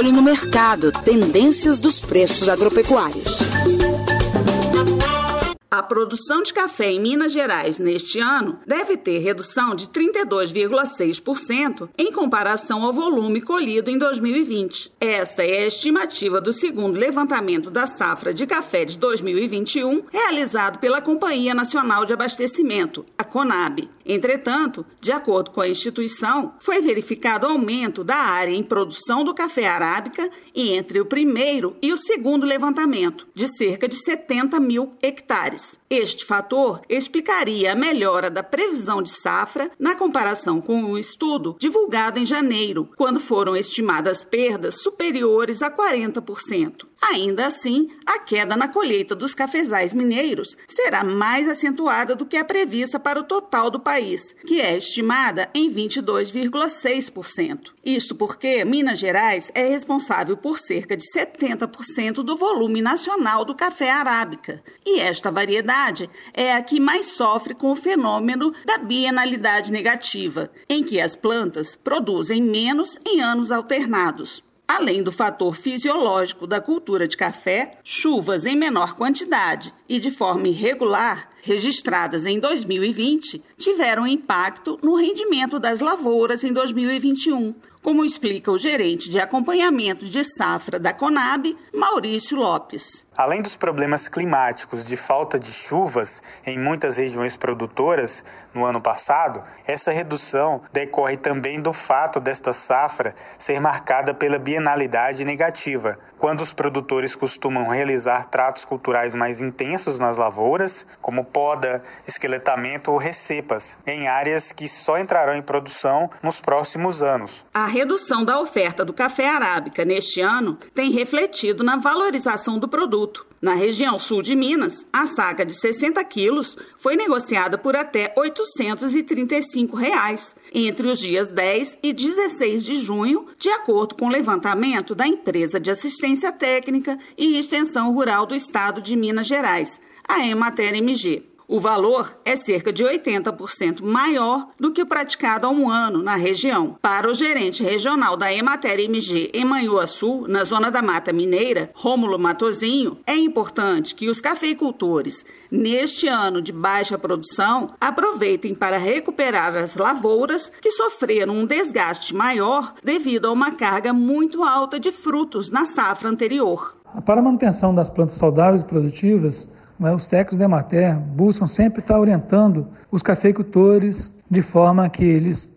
olho no mercado, tendências dos preços agropecuários. A produção de café em Minas Gerais neste ano deve ter redução de 32,6% em comparação ao volume colhido em 2020. Esta é a estimativa do segundo levantamento da safra de café de 2021, realizado pela Companhia Nacional de Abastecimento, a CONAB. Entretanto, de acordo com a instituição, foi verificado aumento da área em produção do café arábica entre o primeiro e o segundo levantamento, de cerca de 70 mil hectares. Este fator explicaria a melhora da previsão de safra na comparação com o estudo divulgado em janeiro, quando foram estimadas perdas superiores a 40%. Ainda assim, a queda na colheita dos cafezais mineiros será mais acentuada do que a prevista para o total do país, que é estimada em 22,6%. Isto porque Minas Gerais é responsável por cerca de 70% do volume nacional do café arábica, e esta variedade é a que mais sofre com o fenômeno da bienalidade negativa, em que as plantas produzem menos em anos alternados. Além do fator fisiológico da cultura de café, chuvas em menor quantidade e de forma irregular, registradas em 2020, tiveram impacto no rendimento das lavouras em 2021, como explica o gerente de acompanhamento de safra da Conab, Maurício Lopes. Além dos problemas climáticos de falta de chuvas em muitas regiões produtoras no ano passado, essa redução decorre também do fato desta safra ser marcada pela bienalidade negativa, quando os produtores costumam realizar tratos culturais mais intensos nas lavouras, como poda, esqueletamento ou recepas, em áreas que só entrarão em produção nos próximos anos. A redução da oferta do café arábica neste ano tem refletido na valorização do produto. Na região sul de Minas, a saca de 60 quilos foi negociada por até 835 reais, entre os dias 10 e 16 de junho, de acordo com o levantamento da Empresa de Assistência Técnica e Extensão Rural do Estado de Minas Gerais, a Emater MG. O valor é cerca de 80% maior do que o praticado há um ano na região. Para o gerente regional da Emater MG em Manhuaçu, na zona da Mata Mineira, Rômulo Matozinho, é importante que os cafeicultores, neste ano de baixa produção, aproveitem para recuperar as lavouras que sofreram um desgaste maior devido a uma carga muito alta de frutos na safra anterior. Para a manutenção das plantas saudáveis e produtivas, os técnicos da Emater buscam sempre estar orientando os cafeicultores de forma que eles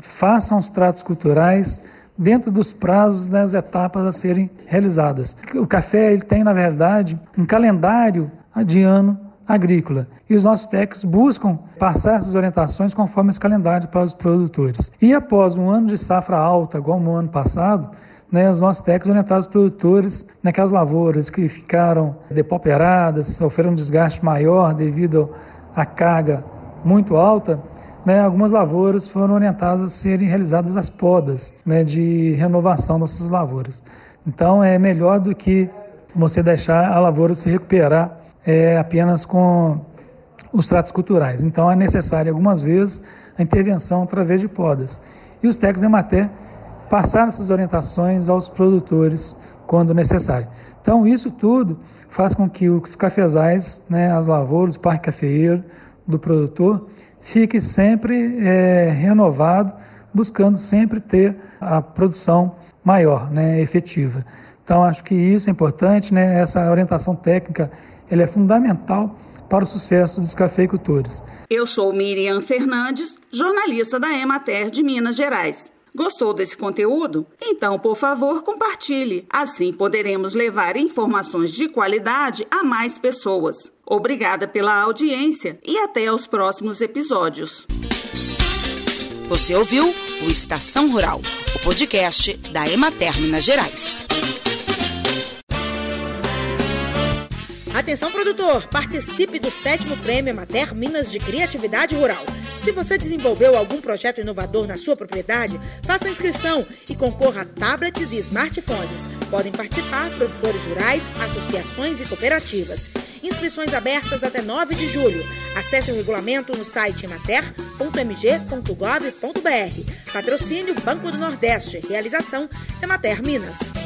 façam os tratos culturais dentro dos prazos das etapas a serem realizadas. O café ele tem, na verdade, um calendário de ano agrícola. E os nossos técnicos buscam passar essas orientações conforme esse calendário para os produtores. E após um ano de safra alta, igual no ano passado, né, os nossos técnicos orientaram os produtores naquelas lavouras que ficaram depauperadas, sofreram um desgaste maior devido à carga muito alta, né, algumas lavouras foram orientadas a serem realizadas as podas né, de renovação dessas lavouras. Então é melhor do que você deixar a lavoura se recuperar é, apenas com os tratos culturais. Então é necessário algumas vezes a intervenção através de podas. E os técnicos de matéria passar essas orientações aos produtores quando necessário. Então, isso tudo faz com que os cafezais, né, as lavouras, o parque cafeeiro do produtor, fique sempre é, renovado, buscando sempre ter a produção maior, né, efetiva. Então, acho que isso é importante, né, essa orientação técnica ela é fundamental para o sucesso dos cafeicultores. Eu sou Miriam Fernandes, jornalista da Emater de Minas Gerais. Gostou desse conteúdo? Então, por favor, compartilhe. Assim poderemos levar informações de qualidade a mais pessoas. Obrigada pela audiência e até os próximos episódios. Você ouviu o Estação Rural, o podcast da Emater Minas Gerais. Atenção, produtor! Participe do sétimo prêmio Emater Minas de Criatividade Rural. Se você desenvolveu algum projeto inovador na sua propriedade, faça inscrição e concorra a tablets e smartphones. Podem participar produtores rurais, associações e cooperativas. Inscrições abertas até 9 de julho. Acesse o regulamento no site emater.mg.gov.br. Patrocínio Banco do Nordeste. Realização Emater Minas.